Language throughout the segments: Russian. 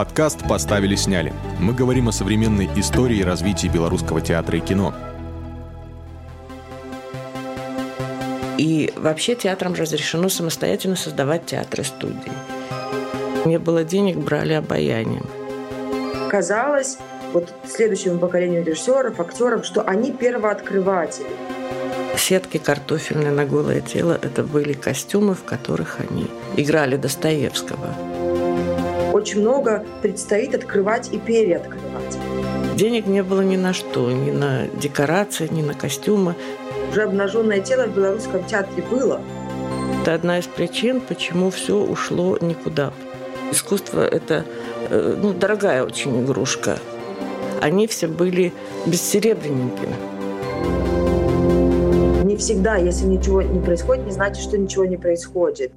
Подкаст «Поставили-сняли». Мы говорим о современной истории и развитии белорусского театра и кино. И вообще театрам разрешено самостоятельно создавать театры студии. Не было денег, брали обаянием. Казалось, вот следующему поколению режиссеров, актеров, что они первооткрыватели. Сетки картофельные на голое тело – это были костюмы, в которых они играли Достоевского. Очень много предстоит открывать и переоткрывать. Денег не было ни на что, ни на декорации, ни на костюмы. Уже обнаженное тело в белорусском театре было. Это одна из причин, почему все ушло никуда. Искусство – это э, ну, дорогая очень игрушка. Они все были бессеребренниками. Не всегда, если ничего не происходит, не значит, что ничего не происходит.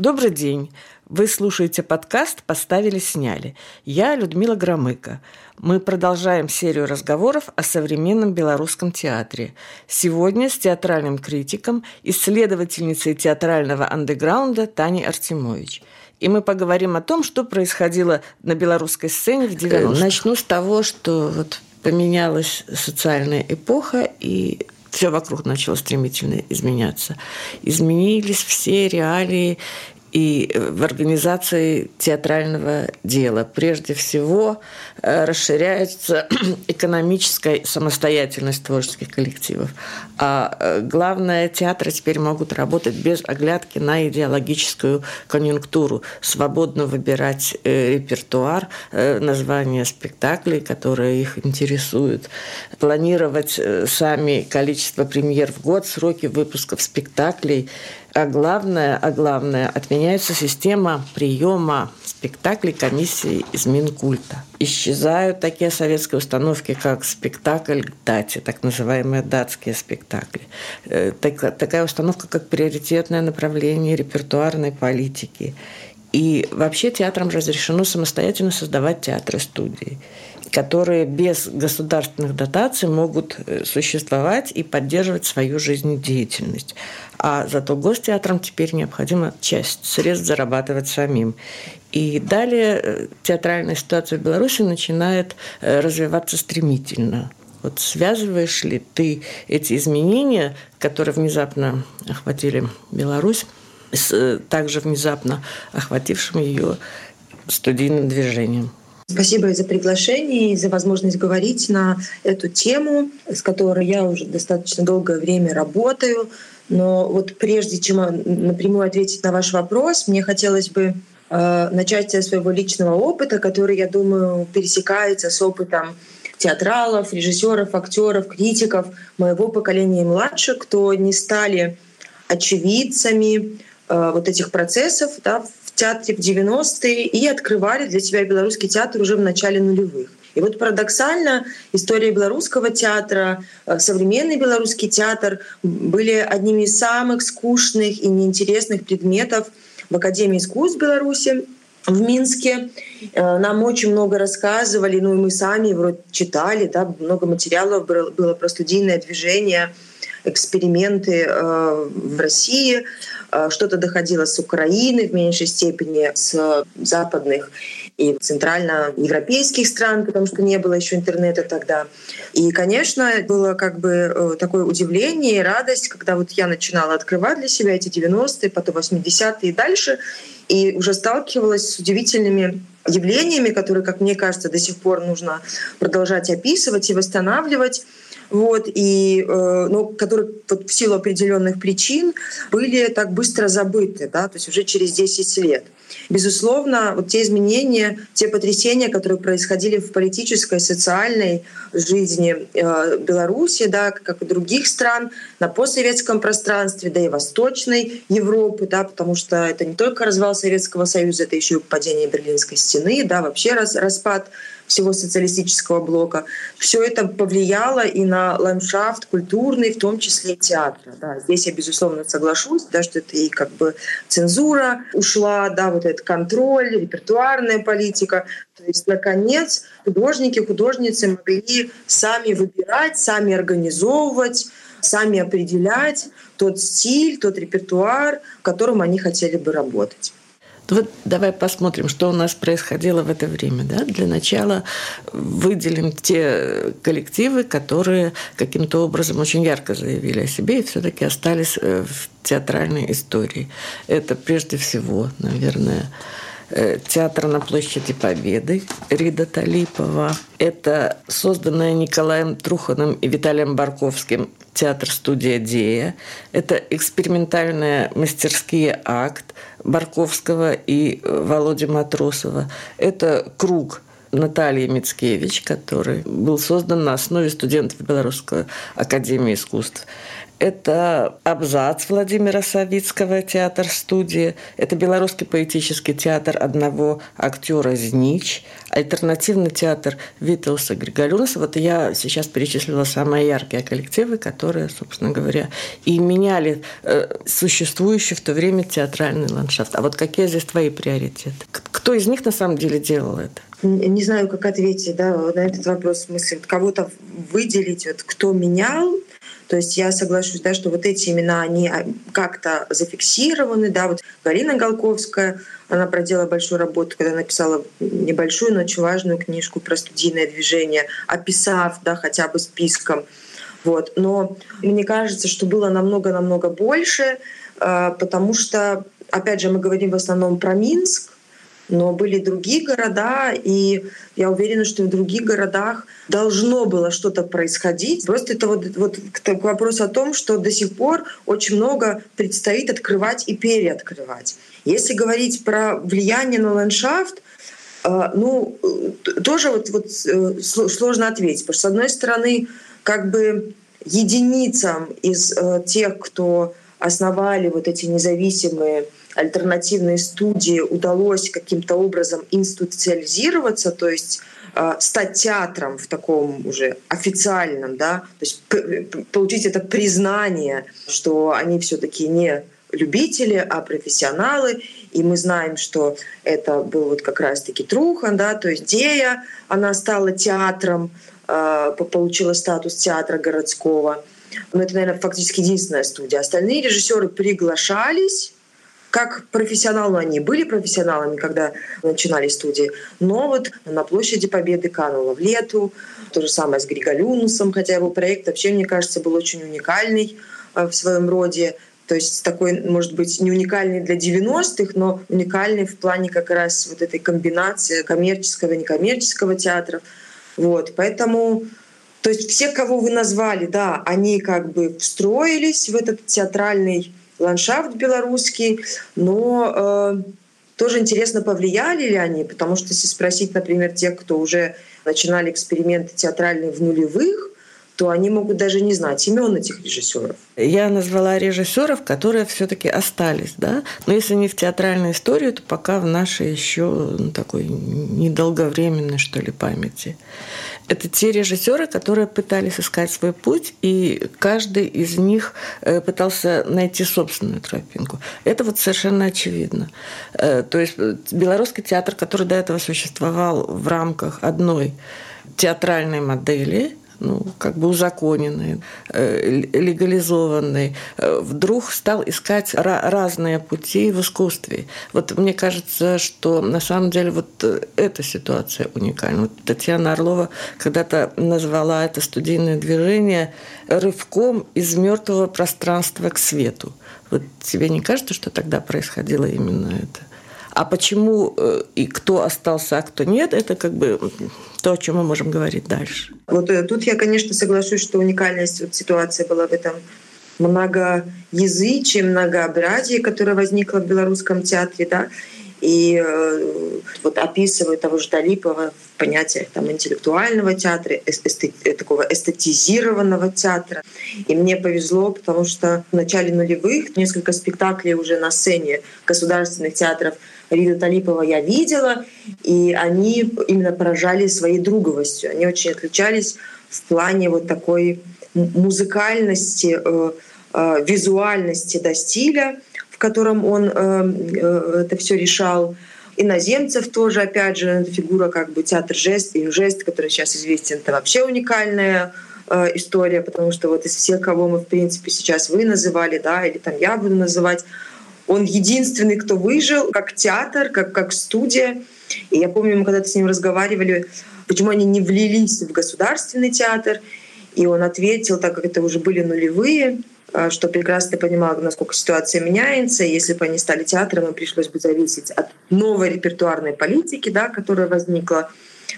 Добрый день. Вы слушаете подкаст «Поставили, сняли». Я Людмила Громыко. Мы продолжаем серию разговоров о современном белорусском театре. Сегодня с театральным критиком, исследовательницей театрального андеграунда Таней Артемович. И мы поговорим о том, что происходило на белорусской сцене в 90-х. Начну с того, что вот поменялась социальная эпоха, и все вокруг начало стремительно изменяться. Изменились все реалии и в организации театрального дела. Прежде всего э, расширяется экономическая самостоятельность творческих коллективов. А э, главное, театры теперь могут работать без оглядки на идеологическую конъюнктуру, свободно выбирать э, репертуар, названия спектаклей, которые их интересуют, планировать сами количество премьер в год, сроки выпусков спектаклей – а главное, а главное, отменяется система приема спектаклей комиссии из Минкульта. Исчезают такие советские установки, как спектакль дате, так называемые датские спектакли. Э, такая установка, как приоритетное направление репертуарной политики. И вообще театрам разрешено самостоятельно создавать театры-студии которые без государственных дотаций могут э, существовать и поддерживать свою жизнедеятельность. А зато гостеатрам теперь необходима часть средств зарабатывать самим. И далее э, театральная ситуация в Беларуси начинает э, развиваться стремительно. Вот связываешь ли ты эти изменения, которые внезапно охватили Беларусь, с также внезапно охватившим ее студийным движением? Спасибо за приглашение и за возможность говорить на эту тему, с которой я уже достаточно долгое время работаю. Но вот прежде чем напрямую ответить на ваш вопрос, мне хотелось бы э, начать со своего личного опыта, который, я думаю, пересекается с опытом театралов, режиссеров, актеров, критиков моего поколения и младше, кто не стали очевидцами э, вот этих процессов да, театре в 90-е и открывали для себя белорусский театр уже в начале нулевых. И вот парадоксально история белорусского театра, э, современный белорусский театр были одними из самых скучных и неинтересных предметов в Академии искусств Беларуси в Минске. Э, нам очень много рассказывали, ну и мы сами вроде читали, да, много материалов было про студийное движение, эксперименты э, в России. Э, что-то доходило с Украины в меньшей степени, с западных и центральноевропейских стран, потому что не было еще интернета тогда. И, конечно, было как бы э, такое удивление и радость, когда вот я начинала открывать для себя эти 90-е, потом 80-е и дальше, и уже сталкивалась с удивительными явлениями, которые, как мне кажется, до сих пор нужно продолжать описывать и восстанавливать вот, и, э, ну, которые вот в силу определенных причин были так быстро забыты, да, то есть уже через 10 лет. Безусловно, вот те изменения, те потрясения, которые происходили в политической, социальной жизни э, Беларуси, да, как и других стран, на постсоветском пространстве, да и Восточной Европы, да, потому что это не только развал Советского Союза, это еще и падение Берлинской стены, да, вообще раз, распад всего социалистического блока. Все это повлияло и на ландшафт культурный, в том числе и театра. Да, здесь я, безусловно, соглашусь, да, что это и как бы цензура ушла, да, вот этот контроль, репертуарная политика. То есть, наконец, художники, художницы могли сами выбирать, сами организовывать, сами определять тот стиль, тот репертуар, в котором они хотели бы работать. Вот давай посмотрим, что у нас происходило в это время. Да? Для начала выделим те коллективы, которые каким-то образом очень ярко заявили о себе и все-таки остались э, в театральной истории. Это прежде всего, наверное, Э, театр на площади Победы Рида Талипова. Это созданная Николаем Труханом и Виталием Барковским театр-студия «Дея». Это экспериментальные мастерские «Акт» Барковского и э, Володи Матросова. Это «Круг» Натальи Мицкевич, который был создан на основе студентов Белорусской академии искусств. Это абзац Владимира Савицкого, театр-студии. Это белорусский поэтический театр одного актера Знич. Альтернативный театр Витауса Григорюнаса. Вот я сейчас перечислила самые яркие коллективы, которые, собственно говоря, и меняли э, существующий в то время театральный ландшафт. А вот какие здесь твои приоритеты? Кто из них на самом деле делал это? Не знаю, как ответить да, на этот вопрос. В смысле, кого-то выделить, вот, кто менял то есть я соглашусь, да, что вот эти имена, они а, как-то зафиксированы. Да, вот Галина Голковская, она проделала большую работу, когда написала небольшую, но очень важную книжку про студийное движение, описав да, хотя бы списком. Вот. Но мне кажется, что было намного-намного больше, а, потому что, опять же, мы говорим в основном про Минск, но были другие города, и я уверена, что в других городах должно было что-то происходить. Просто это вот, вот к вопросу о том, что до сих пор очень много предстоит открывать и переоткрывать. Если говорить про влияние на ландшафт, э, ну, тоже вот, вот э, сложно ответить. Потому что, с одной стороны, как бы единицам из э, тех, кто основали вот эти независимые альтернативные студии удалось каким-то образом институциализироваться, то есть э, стать театром в таком уже официальном, да, то есть получить это признание, что они все-таки не любители, а профессионалы. И мы знаем, что это был вот как раз-таки Трухан, да, то есть Дея, она стала театром, э, получила статус театра городского. Но это, наверное, фактически единственная студия. Остальные режиссеры приглашались как профессионалы они были профессионалами, когда начинали студии, но вот на площади Победы канула в лету, то же самое с Григолюнусом, хотя его проект вообще, мне кажется, был очень уникальный э, в своем роде, то есть такой, может быть, не уникальный для 90-х, но уникальный в плане как раз вот этой комбинации коммерческого и некоммерческого театра. Вот, поэтому то есть все, кого вы назвали, да, они как бы встроились в этот театральный ландшафт белорусский, но э, тоже интересно, повлияли ли они, потому что если спросить, например, тех, кто уже начинали эксперименты театральные в нулевых, то они могут даже не знать имен этих режиссеров. Я назвала режиссеров, которые все-таки остались, да. Но если не в театральной истории, то пока в нашей еще ну, такой недолговременной, что ли, памяти. Это те режиссеры, которые пытались искать свой путь, и каждый из них э, пытался найти собственную тропинку. Это вот совершенно очевидно. Э, то есть э, белорусский театр, который до этого существовал в рамках одной театральной модели, ну, как бы узаконенный, э, легализованный, э, вдруг стал искать разные пути в искусстве. Вот мне кажется, что на самом деле вот э, эта ситуация уникальна. Вот Татьяна Орлова когда-то назвала это студийное движение рывком из мертвого пространства к свету. Вот тебе не кажется, что тогда происходило именно это? А почему э, и кто остался, а кто нет, это как бы то, о чем мы можем говорить дальше. Вот э, тут я, конечно, соглашусь, что уникальность вот ситуации была в этом многоязычии, многообразии, которое возникло в белорусском театре, да, и э, вот описывают того же Талипова в понятиях там, интеллектуального театра, эстет, такого эстетизированного театра. И мне повезло, потому что в начале нулевых несколько спектаклей уже на сцене государственных театров Рида Талипова я видела, и они именно поражали своей друговостью. Они очень отличались в плане вот такой музыкальности, э, э, визуальности до стиля, в котором он э, это все решал. Иноземцев тоже, опять же, фигура как бы театр жест и жест, который сейчас известен, это вообще уникальная история, потому что вот из всех, кого мы, в принципе, сейчас вы называли, да, или там я буду называть, он единственный, кто выжил, как театр, как, как студия. И я помню, мы когда-то с ним разговаривали, почему они не влились в государственный театр. И он ответил, так как это уже были нулевые, что прекрасно понимал, насколько ситуация меняется. Если бы они стали театром, им пришлось бы зависеть от новой репертуарной политики, да, которая возникла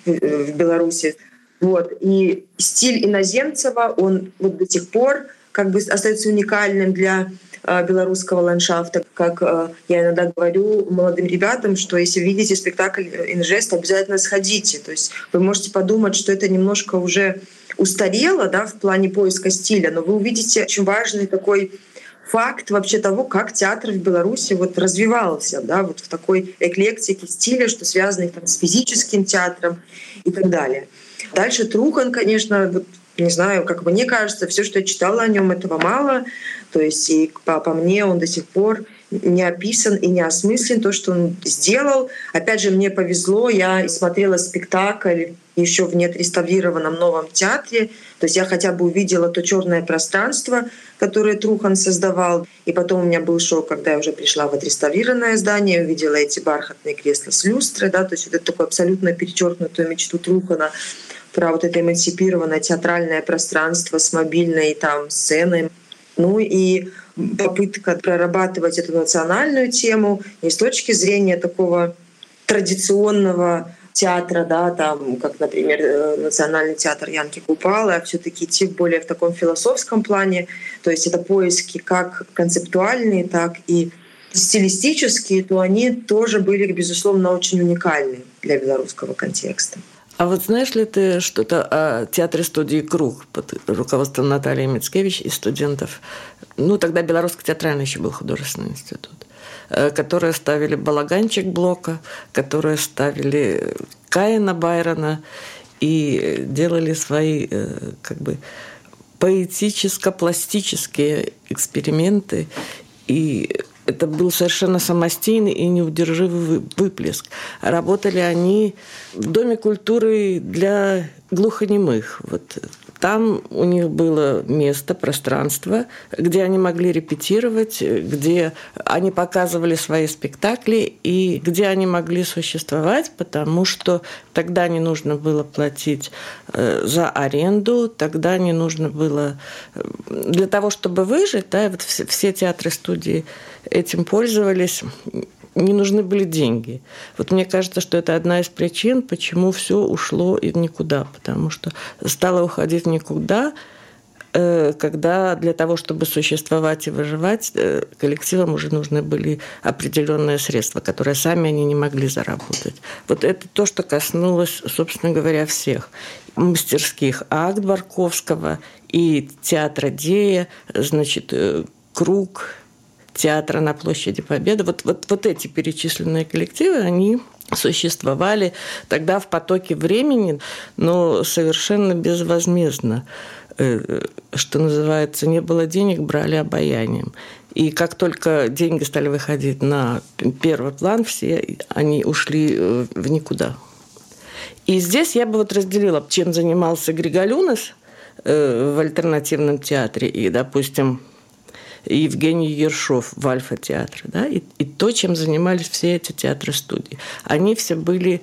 в, в Беларуси. Вот. И стиль Иноземцева, он вот до сих пор как бы остается уникальным для э, белорусского ландшафта. Как э, я иногда говорю молодым ребятам, что если видите спектакль «Инжест», обязательно сходите. То есть вы можете подумать, что это немножко уже устарело да, в плане поиска стиля, но вы увидите очень важный такой факт вообще того, как театр в Беларуси вот развивался, да, вот в такой эклектике стиля, что связано там, с физическим театром и так далее. Дальше Трухан, конечно, вот, не знаю, как мне кажется, все, что я читала о нем, этого мало. То есть и по, по мне он до сих пор не описан и не осмыслен то, что он сделал. Опять же, мне повезло, я смотрела спектакль еще в неотреставрированном новом театре. То есть я хотя бы увидела то черное пространство, которое Трухан создавал. И потом у меня был шок, когда я уже пришла в отреставрированное здание, увидела эти бархатные кресла с люстрой, да, то есть вот это такое абсолютно перечеркнутую мечту Трухана про вот это эмансипированное театральное пространство с мобильной там сценой. Ну и попытка прорабатывать эту национальную тему не с точки зрения такого традиционного театра, да, там, как, например, э, Национальный театр Янки Купала, а все-таки идти более в таком философском плане. То есть это поиски как концептуальные, так и стилистические, то они тоже были, безусловно, очень уникальны для белорусского контекста. А вот знаешь ли ты что-то о театре студии «Круг» под руководством Натальи Мицкевич и студентов? Ну, тогда Белорусский театральный еще был художественный институт э, которые ставили балаганчик Блока, которые ставили Каина Байрона и делали свои э, как бы поэтическо-пластические эксперименты. И это был совершенно самостийный и неудержимый выплеск. Работали они в Доме культуры для глухонемых. Вот там у них было место, пространство, где они могли репетировать, где они показывали свои спектакли и где они могли существовать, потому что тогда не нужно было платить э, за аренду, тогда не нужно было э, для того, чтобы выжить, да, вот все, все театры студии этим пользовались не нужны были деньги. Вот мне кажется, что это одна из причин, почему все ушло и никуда, потому что стало уходить никуда, э, когда для того, чтобы существовать и выживать, э, коллективам уже нужны были определенные средства, которые сами они не могли заработать. Вот это то, что коснулось, собственно говоря, всех мастерских акт Барковского и театра Дея, значит, э, Круг, театра на площади Победы. Вот, вот, вот эти перечисленные коллективы, они существовали тогда в потоке времени, но совершенно безвозмездно. Э, что называется, не было денег, брали обаянием. И как только деньги стали выходить на первый план, все они ушли э, в никуда. И здесь я бы вот разделила, чем занимался Григолюнос э, в альтернативном театре и, допустим, Евгений Ершов в Альфа-театре, да, и, и то, чем занимались все эти театры-студии. Они все были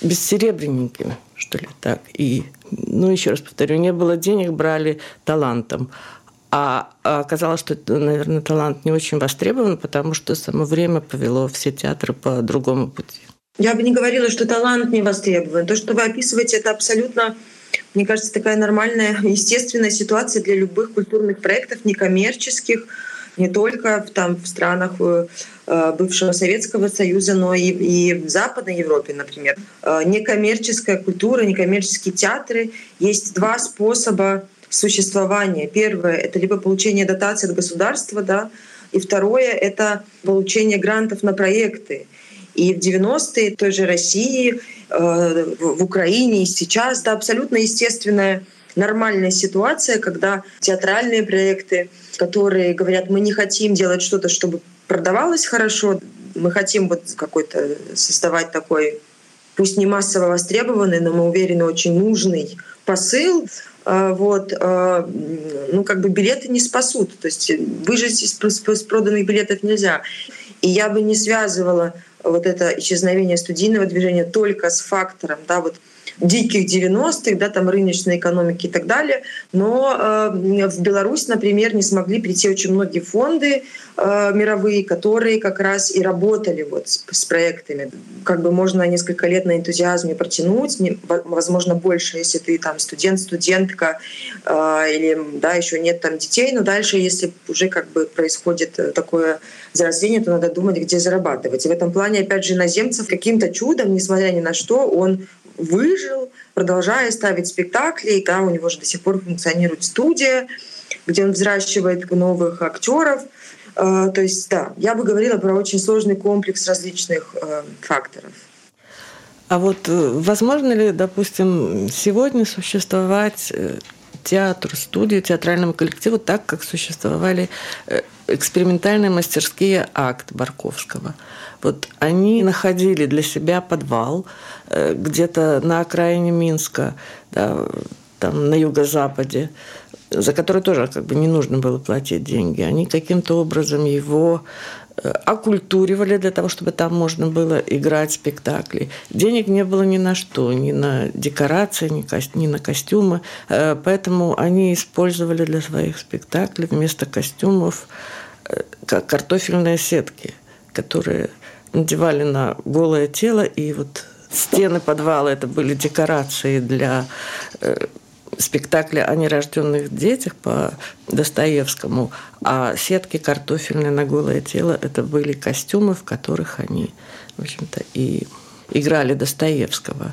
бессеребренниками, что ли, так. И, ну, еще раз повторю, не было денег, брали талантом. А, а оказалось, что, наверное, талант не очень востребован, потому что само время повело все театры по другому пути. Я бы не говорила, что талант не востребован. То, что вы описываете, это абсолютно мне кажется, такая нормальная, естественная ситуация для любых культурных проектов, некоммерческих, не только в, там, в странах э, э, бывшего Советского Союза, но и, и в Западной Европе, например. Э, некоммерческая культура, некоммерческие театры. Есть два способа существования. Первое — это либо получение дотации от государства, да, и второе — это получение грантов на проекты. И в 90-е той же России, в Украине и сейчас, да, абсолютно естественная нормальная ситуация, когда театральные проекты, которые говорят, мы не хотим делать что-то, чтобы продавалось хорошо, мы хотим вот какой-то создавать такой пусть не массово востребованный, но мы уверены, очень нужный посыл. А, вот, а, ну, как бы билеты не спасут. То есть выжить из проданных билетов нельзя. И я бы не связывала вот это исчезновение студийного движения только с фактором, да, вот диких 90-х, да, там рыночной экономики и так далее. Но э, в Беларусь, например, не смогли прийти очень многие фонды э, мировые, которые как раз и работали вот с, с проектами. Как бы можно несколько лет на энтузиазме протянуть, не, возможно, больше, если ты там студент, студентка э, или да, еще нет там детей, но дальше, если уже как бы происходит такое зарождение, то надо думать, где зарабатывать. И в этом плане, опять же, иноземцев каким-то чудом, несмотря ни на что, он выжил, продолжая ставить спектакли. И, да, у него же до сих пор функционирует студия, где он взращивает новых актеров. Э, то есть, да, я бы говорила про очень сложный комплекс различных э, факторов. А вот э, возможно ли, допустим, сегодня существовать театру, студию, театральному коллективу так, как существовали экспериментальные мастерские акт Барковского. Вот они находили для себя подвал э, где-то на окраине Минска, да, там на юго-западе, за который тоже как бы не нужно было платить деньги. Они каким-то образом его э, оккультуривали для того, чтобы там можно было играть спектакли. Денег не было ни на что, ни на декорации, ни, ко- ни на костюмы. Э, поэтому они использовали для своих спектаклей вместо костюмов как картофельные сетки, которые надевали на голое тело, и вот стены подвала это были декорации для э, спектакля о нерожденных детях по Достоевскому, а сетки картофельные на голое тело это были костюмы, в которых они, в общем-то, и играли Достоевского.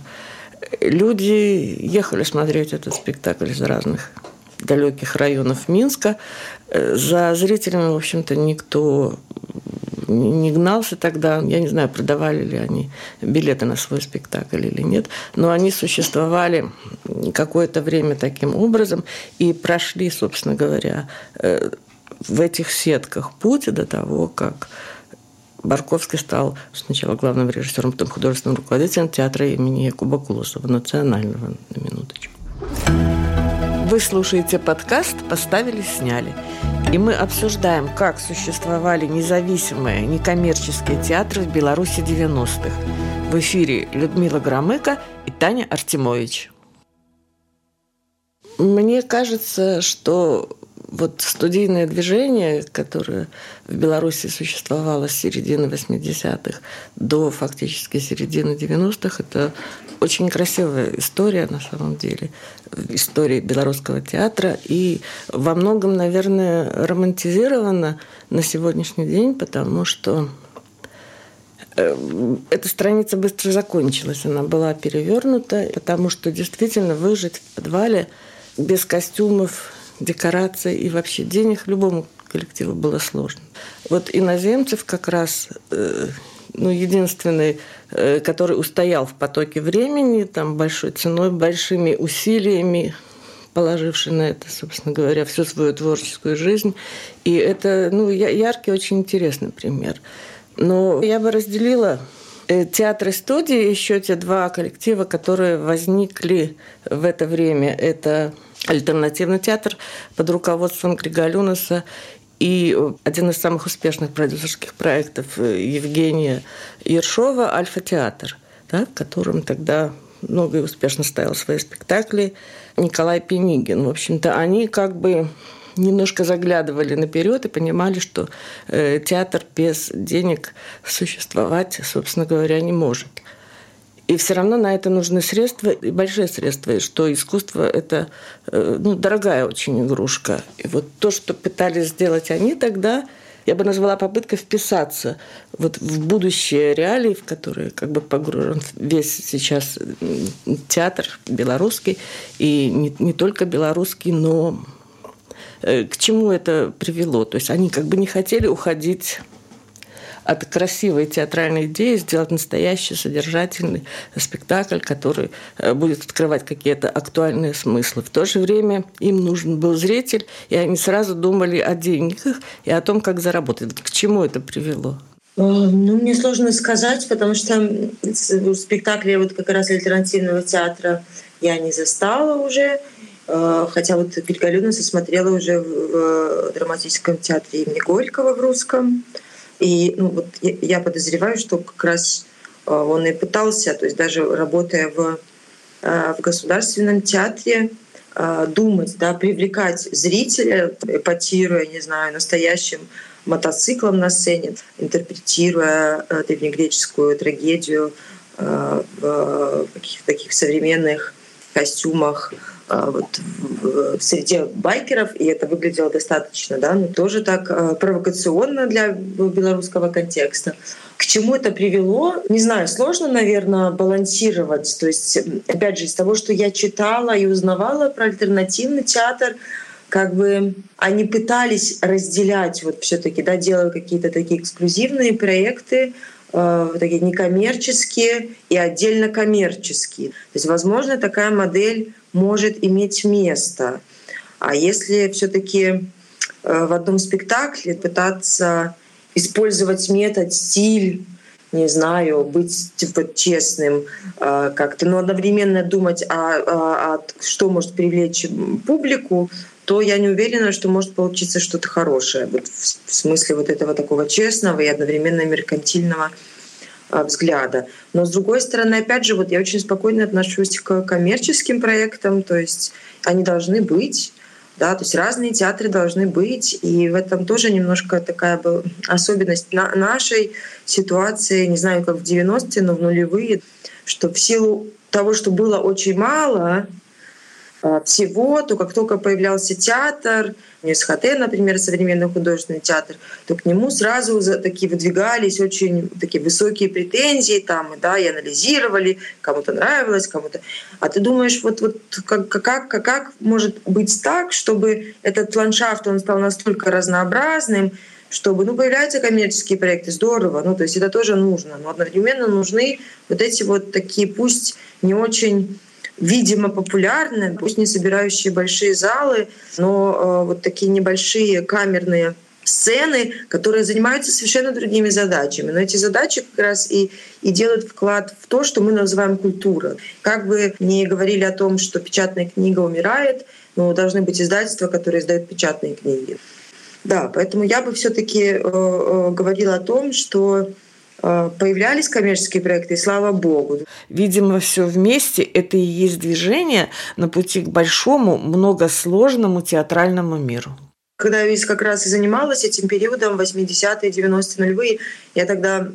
Люди ехали смотреть этот спектакль из разных далеких районов Минска. Э, за зрителями, в общем-то, никто не гнался тогда. Я не знаю, продавали ли они билеты на свой спектакль или нет, но они существовали какое-то время таким образом и прошли, собственно говоря, э, в этих сетках путь до того, как Барковский стал сначала главным режиссером, потом художественным руководителем театра имени Якуба Кулусова, национального, на минуточку. Вы слушаете подкаст «Поставили, сняли». И мы обсуждаем, как существовали независимые, некоммерческие театры в Беларуси 90-х. В эфире Людмила Громыко и Таня Артемович. Мне кажется, что вот студийное движение, которое в Беларуси существовало с середины 80-х до фактически середины 90-х, это очень красивая история на самом деле, история белорусского театра и во многом, наверное, романтизирована на сегодняшний день, потому что э, эта страница быстро закончилась, она была перевернута, потому что действительно выжить в подвале без костюмов, декораций и вообще денег любому коллективу было сложно. Вот иноземцев как раз э, ну, единственный, э, который устоял в потоке времени, там большой ценой, большими усилиями, положивший на это, собственно говоря, всю свою творческую жизнь. И это ну, яркий, очень интересный пример. Но я бы разделила э, театр и студии, еще те два коллектива, которые возникли в это время. Это альтернативный театр под руководством Григалюнаса и один из самых успешных продюсерских проектов э, Евгения Ершова «Альфа-театр», да, в котором тогда много и успешно ставил свои спектакли Николай Пенигин. В общем-то, они как бы немножко заглядывали наперед и понимали, что э, театр без денег существовать, собственно говоря, не может. И все равно на это нужны средства, и большие средства, и что искусство – это э, ну, дорогая очень игрушка. И вот то, что пытались сделать они тогда, я бы назвала попыткой вписаться вот в будущее реалии, в которые как бы погружен весь сейчас театр белорусский, и не, не только белорусский, но э, к чему это привело. То есть они как бы не хотели уходить от красивой театральной идеи сделать настоящий содержательный спектакль, который э, будет открывать какие-то актуальные смыслы. В то же время им нужен был зритель, и они сразу думали о деньгах и о том, как заработать. К чему это привело? Ну, мне сложно сказать, потому что спектакли вот как раз альтернативного театра я не застала уже. Э, хотя вот «Великолюдница» смотрела уже в драматическом театре имени Горького в русском. И ну, вот я подозреваю, что как раз э, он и пытался, то есть даже работая в, э, в государственном театре, думать, да, привлекать зрителя, эпатируя, не знаю, настоящим мотоциклом на сцене, интерпретируя древнегреческую трагедию в каких-то таких современных костюмах, вот в среде байкеров, и это выглядело достаточно, да, но тоже так а, провокационно для белорусского контекста. К чему это привело? Не знаю, сложно, наверное, балансировать. То есть, опять же, из того, что я читала и узнавала про альтернативный театр, как бы они пытались разделять, вот все-таки, да, делая какие-то такие эксклюзивные проекты, э, такие некоммерческие и отдельно коммерческие. То есть, возможно, такая модель может иметь место. А если все-таки э, в одном спектакле пытаться использовать метод, стиль, не знаю, быть типа честным э, как-то, но одновременно думать, а, а, а что может привлечь публику, то я не уверена, что может получиться что-то хорошее. Вот в смысле вот этого такого честного и одновременно меркантильного взгляда. Но с другой стороны, опять же, вот я очень спокойно отношусь к коммерческим проектам, то есть они должны быть, да, то есть разные театры должны быть, и в этом тоже немножко такая была особенность на нашей ситуации, не знаю, как в 90-е, но в нулевые, что в силу того, что было очень мало, а, всего, то как только появлялся театр, СХТ, например, современный художественный театр, то к нему сразу такие выдвигались очень такие высокие претензии, там, да, и анализировали, кому-то нравилось, кому-то. А ты думаешь, вот, вот как, как, как, как может быть так, чтобы этот ландшафт, он стал настолько разнообразным, чтобы, ну, появляются коммерческие проекты, здорово, ну, то есть это тоже нужно, но одновременно нужны вот эти вот такие, пусть не очень видимо, популярны, пусть не собирающие большие залы, но э, вот такие небольшие камерные сцены, которые занимаются совершенно другими задачами. Но эти задачи как раз и, и делают вклад в то, что мы называем культура. Как бы не говорили о том, что печатная книга умирает, но должны быть издательства, которые издают печатные книги. Да, поэтому я бы все-таки э, э, говорила о том, что появлялись коммерческие проекты, и слава богу. Видимо, все вместе это и есть движение на пути к большому, многосложному театральному миру. Когда я как раз и занималась этим периодом, 80-е, 90-е, нулевые, я тогда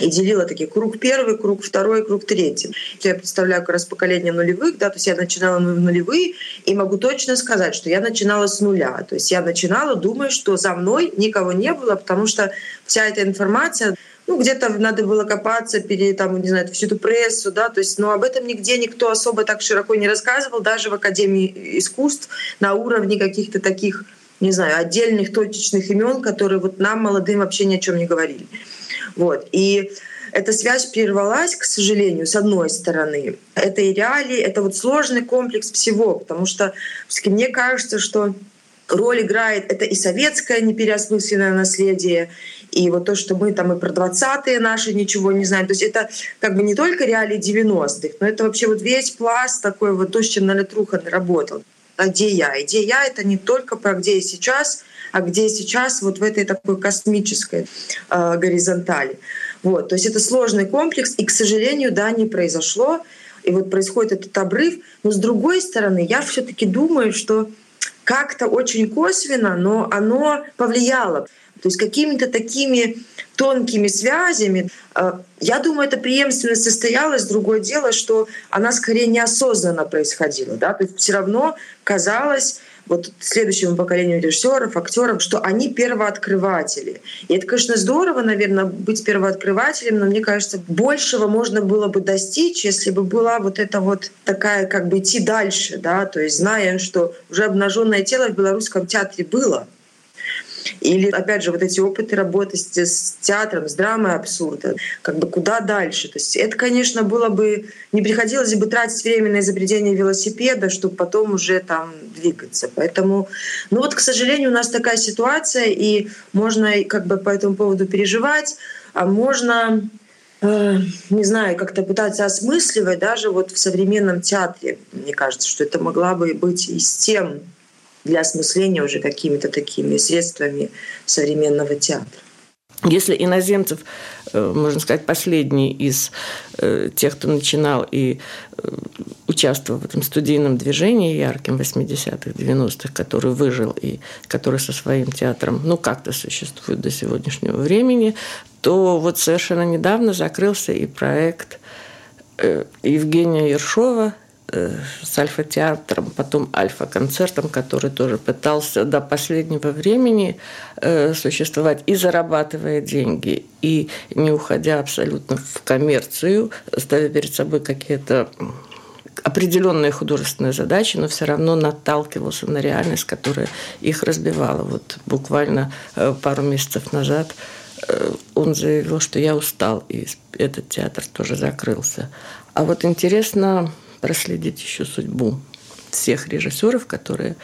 и делила такие круг первый, круг второй, круг третий. Я представляю как раз поколение нулевых, да, то есть я начинала в нулевые, и могу точно сказать, что я начинала с нуля. То есть я начинала, думая, что за мной никого не было, потому что вся эта информация ну, где-то надо было копаться, пере, там, не знаю, всю эту прессу, да, то есть, но об этом нигде никто особо так широко не рассказывал, даже в Академии искусств на уровне каких-то таких, не знаю, отдельных точечных имен, которые вот нам, молодым, вообще ни о чем не говорили. Вот. И эта связь прервалась, к сожалению, с одной стороны. Это и реалии, это вот сложный комплекс всего, потому что мне кажется, что роль играет это и советское непереосмысленное наследие, и вот то, что мы там и про 20-е наши ничего не знаем. То есть это как бы не только реалии 90-х, но это вообще вот весь пласт такой вот то, с чем Наля Трухан работал. А где я? И где я — это не только про где я сейчас, а где сейчас вот в этой такой космической э, горизонтали. Вот, то есть это сложный комплекс, и, к сожалению, да, не произошло. И вот происходит этот обрыв. Но с другой стороны, я все таки думаю, что как-то очень косвенно, но оно повлияло. То есть какими-то такими тонкими связями. Э, я думаю, эта преемственность состоялась. Другое дело, что она скорее неосознанно происходила. Да? То есть все равно казалось вот следующему поколению режиссеров, актеров, что они первооткрыватели. И это, конечно, здорово, наверное, быть первооткрывателем, но мне кажется, большего можно было бы достичь, если бы была вот эта вот такая, как бы идти дальше, да, то есть зная, что уже обнаженное тело в белорусском театре было, или, опять же, вот эти опыты работы с, с театром, с драмой абсурда, как бы куда дальше. То есть это, конечно, было бы... Не приходилось бы тратить время на изобретение велосипеда, чтобы потом уже там двигаться. Поэтому, ну вот, к сожалению, у нас такая ситуация, и можно как бы по этому поводу переживать, а можно э, не знаю, как-то пытаться осмысливать даже вот в современном театре. Мне кажется, что это могла бы быть из тем для осмысления уже какими-то такими средствами современного театра. Если иноземцев, э, можно сказать, последний из э, тех, кто начинал и э, участвовал в этом студийном движении ярким 80-х, 90-х, который выжил и который со своим театром, ну, как-то существует до сегодняшнего времени, то вот совершенно недавно закрылся и проект Евгения Ершова с альфа-театром, потом альфа-концертом, который тоже пытался до последнего времени э, существовать и зарабатывая деньги, и не уходя абсолютно в коммерцию, ставя перед собой какие-то определенные художественные задачи, но все равно наталкивался на реальность, которая их разбивала. Вот буквально э, пару месяцев назад он заявил, что я устал, и этот театр тоже закрылся. А вот интересно, проследить еще судьбу всех режиссеров, которые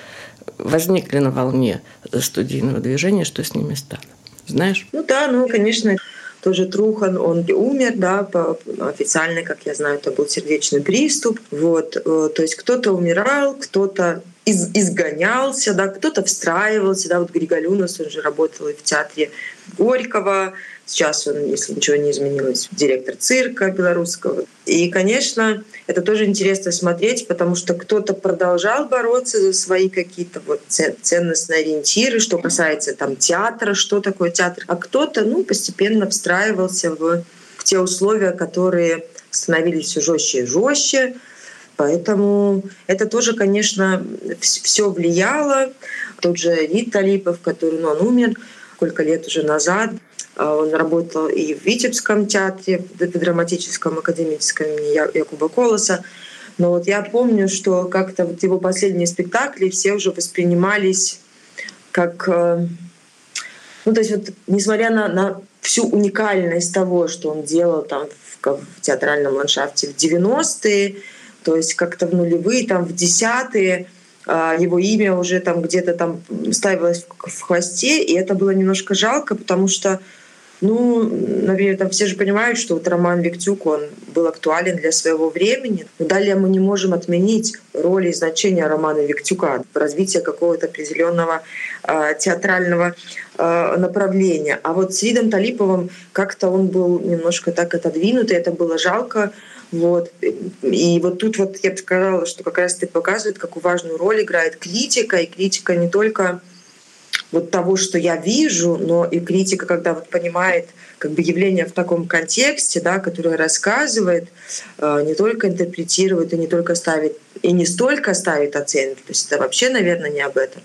возникли на волне студийного движения, что с ними стало. Знаешь? Ну да, ну, конечно, тоже Трухан, он умер, да, по, официально, как я знаю, это был сердечный приступ. Вот, э, то есть кто-то умирал, кто-то из, изгонялся, да, кто-то встраивался, да, вот Григолюнос, он же работал и в театре Горького, Сейчас он, если ничего не изменилось, директор цирка белорусского. И, конечно, это тоже интересно смотреть, потому что кто-то продолжал бороться за свои какие-то вот ценностные ориентиры, что касается там театра, что такое театр, а кто-то ну, постепенно встраивался в, в те условия, которые становились все жестче и жестче. Поэтому это тоже, конечно, все влияло. Тот же Рид Талипов, который ну, он умер сколько лет уже назад, он работал и в Витебском театре, в драматическом академическом имени Якуба Колоса. Но вот я помню, что как-то вот его последние спектакли все уже воспринимались как... Э, ну, то есть вот несмотря на, на всю уникальность того, что он делал там в, в театральном ландшафте в 90-е, то есть как-то в нулевые, там в десятые, а, его имя уже там где-то там ставилось в хвосте, и это было немножко жалко, потому что ну, наверное, все же понимают, что вот Роман Виктюк, он был актуален для своего времени. Но далее мы не можем отменить роли и значения Романа Виктюка в развитии какого-то определенного э, театрального э, направления. А вот с Ридом Талиповым как-то он был немножко так отодвинут, и это было жалко. Вот. И вот тут вот я бы сказала, что как раз это показывает, какую важную роль играет критика, и критика не только вот того, что я вижу, но и критика, когда вот понимает как бы явление в таком контексте, да, которое рассказывает, э, не только интерпретирует и не только ставит и не столько ставит оценки, то есть это вообще, наверное, не об этом.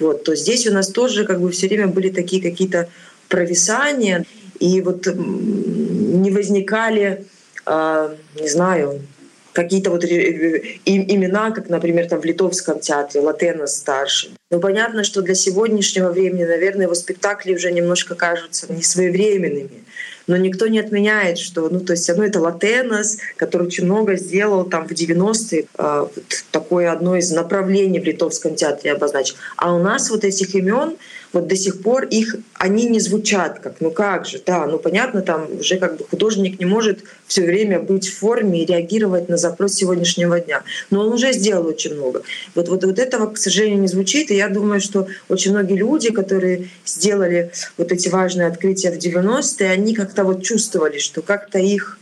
Вот, то здесь у нас тоже как бы все время были такие какие-то провисания, и вот не возникали, э, не знаю, какие-то вот имена, как, например, там в Литовском театре, Латенос старший. Но понятно, что для сегодняшнего времени, наверное, его спектакли уже немножко кажутся несвоевременными но никто не отменяет, что, ну, то есть, одно это Латенос, который очень много сделал там в 90-е, э, вот такое одно из направлений в литовском театре обозначил. А у нас вот этих имен вот до сих пор их, они не звучат как, ну как же, да, ну понятно, там уже как бы художник не может все время быть в форме и реагировать на запрос сегодняшнего дня. Но он уже сделал очень много. Вот, вот, вот этого, к сожалению, не звучит. И я думаю, что очень многие люди, которые сделали вот эти важные открытия в 90-е, они как как-то вот чувствовали, что как-то их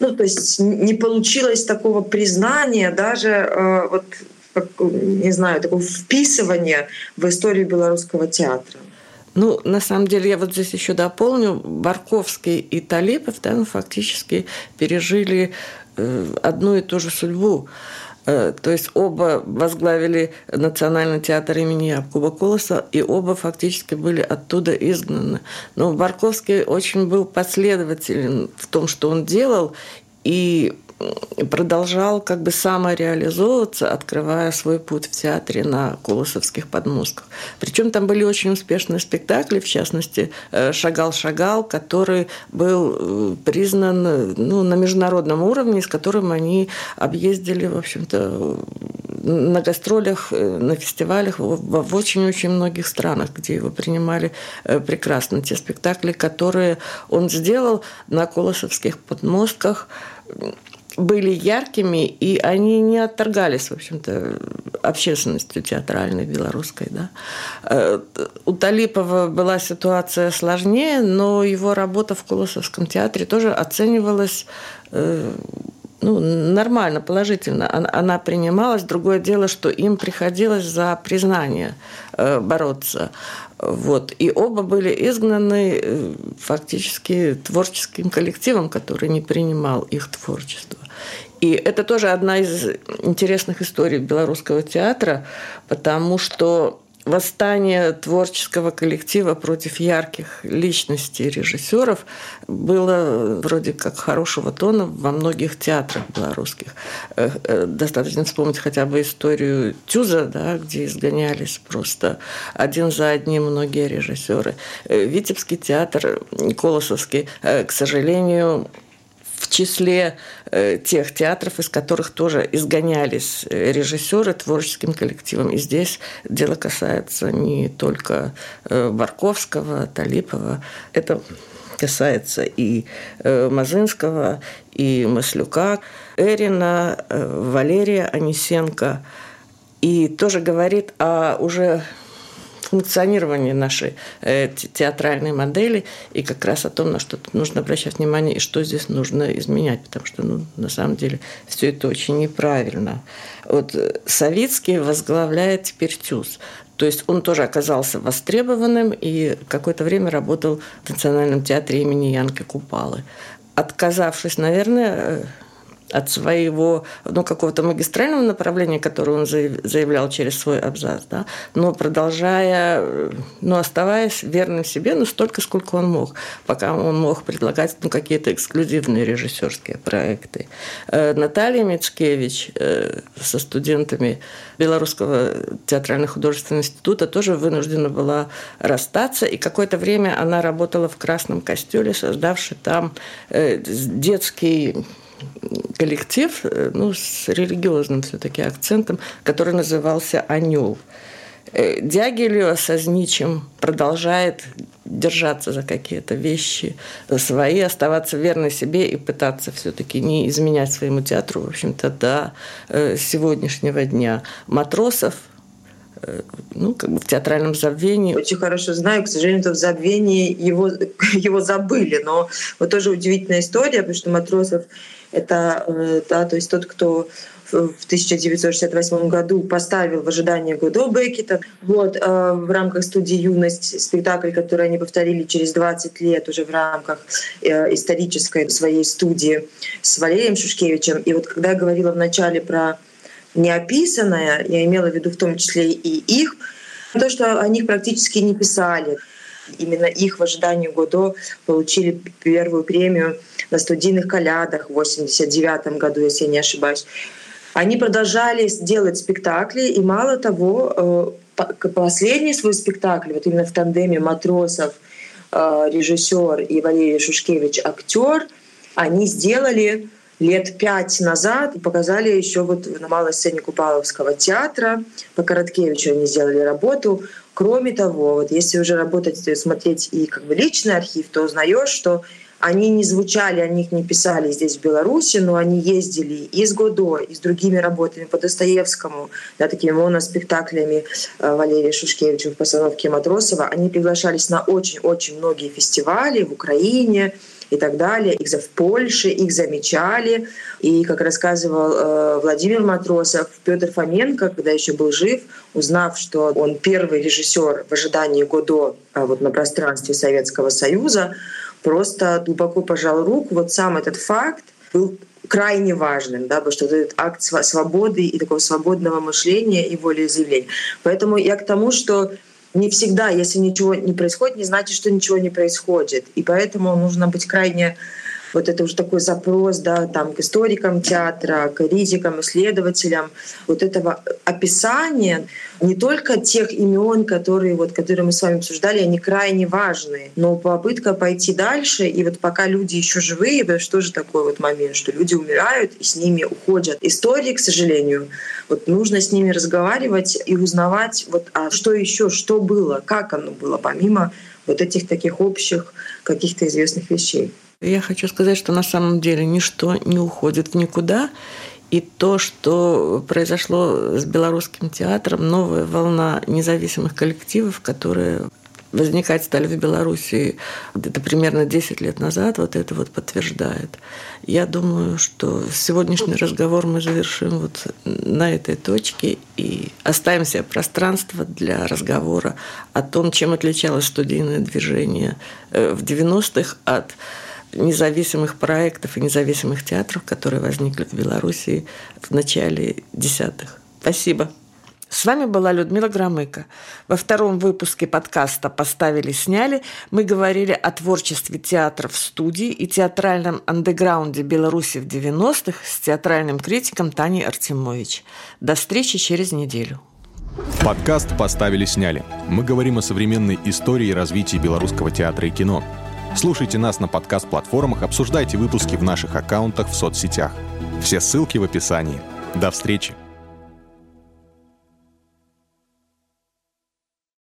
ну, то есть не получилось такого признания, даже э, вот, как, не знаю, такого вписывания в историю белорусского театра. Ну, на самом деле, я вот здесь еще дополню, Барковский и Талипов, да, ну, фактически пережили э, одну и ту же судьбу. Э, то есть оба возглавили Национальный театр имени Якуба Колоса, и оба фактически были оттуда изгнаны. Но Барковский очень был последователен в том, что он делал, и продолжал как бы самореализовываться, открывая свой путь в театре на Колосовских подмостках. Причем там были очень успешные спектакли, в частности э, «Шагал-шагал», который был э, признан ну, на международном уровне, с которым они объездили, в общем-то, на гастролях, э, на фестивалях в очень-очень многих странах, где его принимали э, прекрасно. Те спектакли, которые он сделал на Колосовских подмостках, были яркими, и они не отторгались, в общем-то, общественностью театральной белорусской. Да. Э, у Талипова была ситуация сложнее, но его работа в Колосовском театре тоже оценивалась э, ну, нормально, положительно. Она, принималась. Другое дело, что им приходилось за признание э, бороться. Вот. И оба были изгнаны фактически творческим коллективом, который не принимал их творчество. И это тоже одна из интересных историй белорусского театра, потому что восстание творческого коллектива против ярких личностей режиссеров было вроде как хорошего тона во многих театрах белорусских. Э, э, достаточно вспомнить хотя бы историю Тюза, да, где изгонялись просто один за одним многие режиссеры. Э, Витебский театр, Колосовский, к сожалению, в числе э, тех театров, из которых тоже изгонялись э, режиссеры творческим коллективом. И здесь дело касается не только э, Барковского, Талипова. Это касается и Мазынского, и Маслюка, Эрина, Валерия Анисенко. И тоже говорит о уже функционирование нашей э, театральной модели и как раз о том, на что тут нужно обращать внимание и что здесь нужно изменять, потому что ну, на самом деле все это очень неправильно. Вот э, Савицкий возглавляет теперь ТЮЗ. То есть он тоже оказался востребованным и какое-то время работал в Национальном театре имени Янки Купалы. Отказавшись, наверное, э, от своего ну, какого-то магистрального направления, которое он заявлял через свой абзац, да, но продолжая, ну, оставаясь верным себе, ну, столько, сколько он мог, пока он мог предлагать ну, какие-то эксклюзивные режиссерские проекты. Э, Наталья Мицкевич э, со студентами Белорусского театрально-художественного института тоже вынуждена была расстаться, и какое-то время она работала в Красном костюле, создавший там э, детский коллектив э, ну, с религиозным все-таки акцентом, который назывался «Анел». Э, Дягилева со Зничем продолжает держаться за какие-то вещи свои, оставаться верной себе и пытаться все-таки не изменять своему театру, в общем-то, до э, сегодняшнего дня. Матросов ну, как бы в театральном забвении. Очень хорошо знаю, к сожалению, в забвении его, его забыли, но вот тоже удивительная история, потому что Матросов это э, да, то есть тот, кто в 1968 году поставил в ожидании Годо Беккета. Вот, э, в рамках студии «Юность» спектакль, который они повторили через 20 лет уже в рамках э, исторической своей студии с Валерием Шушкевичем. И вот когда я говорила вначале про неописанное, я имела в виду в том числе и их, то, что о них практически не писали. Именно их в ожидании Годо получили первую премию на студийных колядах в 89 году, если я не ошибаюсь. Они продолжали делать спектакли, и мало того, э, последний свой спектакль, вот именно в тандеме Матросов, э, режиссер и Валерий Шушкевич, актер, они сделали лет пять назад и показали еще вот на малой сцене Купаловского театра. По Короткевичу они сделали работу. Кроме того, вот если уже работать, смотреть и как бы личный архив, то узнаешь, что они не звучали, о них не писали здесь, в Беларуси, но они ездили и с Годо, и с другими работами по Достоевскому, да, такими моноспектаклями э, Валерия Шушкевича в постановке Матросова. Они приглашались на очень-очень многие фестивали в Украине, и так далее. Их в Польше, их замечали. И, как рассказывал э, Владимир Матросов, Петр Фоменко, когда еще был жив, узнав, что он первый режиссер в ожидании Годо а вот на пространстве Советского Союза, просто глубоко пожал руку. Вот сам этот факт был крайне важным, да, потому что это акт свободы и такого свободного мышления и волеизъявления. Поэтому я к тому, что не всегда, если ничего не происходит, не значит, что ничего не происходит. И поэтому нужно быть крайне вот это уже такой запрос, да, там, к историкам театра, к критикам, исследователям, вот этого описания не только тех имен, которые, вот, которые мы с вами обсуждали, они крайне важны, но попытка пойти дальше, и вот пока люди еще живые, потому что тоже такой вот момент, что люди умирают, и с ними уходят. Истории, к сожалению, вот нужно с ними разговаривать и узнавать, вот, а что еще, что было, как оно было, помимо вот этих таких общих каких-то известных вещей. Я хочу сказать, что на самом деле ничто не уходит никуда. И то, что произошло с белорусским театром, новая волна независимых коллективов, которые возникать стали в Беларуси где-то примерно 10 лет назад, вот это вот подтверждает. Я думаю, что сегодняшний разговор мы завершим вот на этой точке и оставим себе пространство для разговора о том, чем отличалось студийное движение э, в 90-х от независимых проектов и независимых театров, которые возникли в Беларуси в начале десятых. Спасибо. С вами была Людмила Громыко. Во втором выпуске подкаста «Поставили-сняли» мы говорили о творчестве театра в студии и театральном андеграунде Беларуси в 90-х с театральным критиком Таней Артемович. До встречи через неделю. Подкаст «Поставили-сняли». Мы говорим о современной истории и развитии белорусского театра и кино – Слушайте нас на подкаст-платформах, обсуждайте выпуски в наших аккаунтах в соцсетях. Все ссылки в описании. До встречи!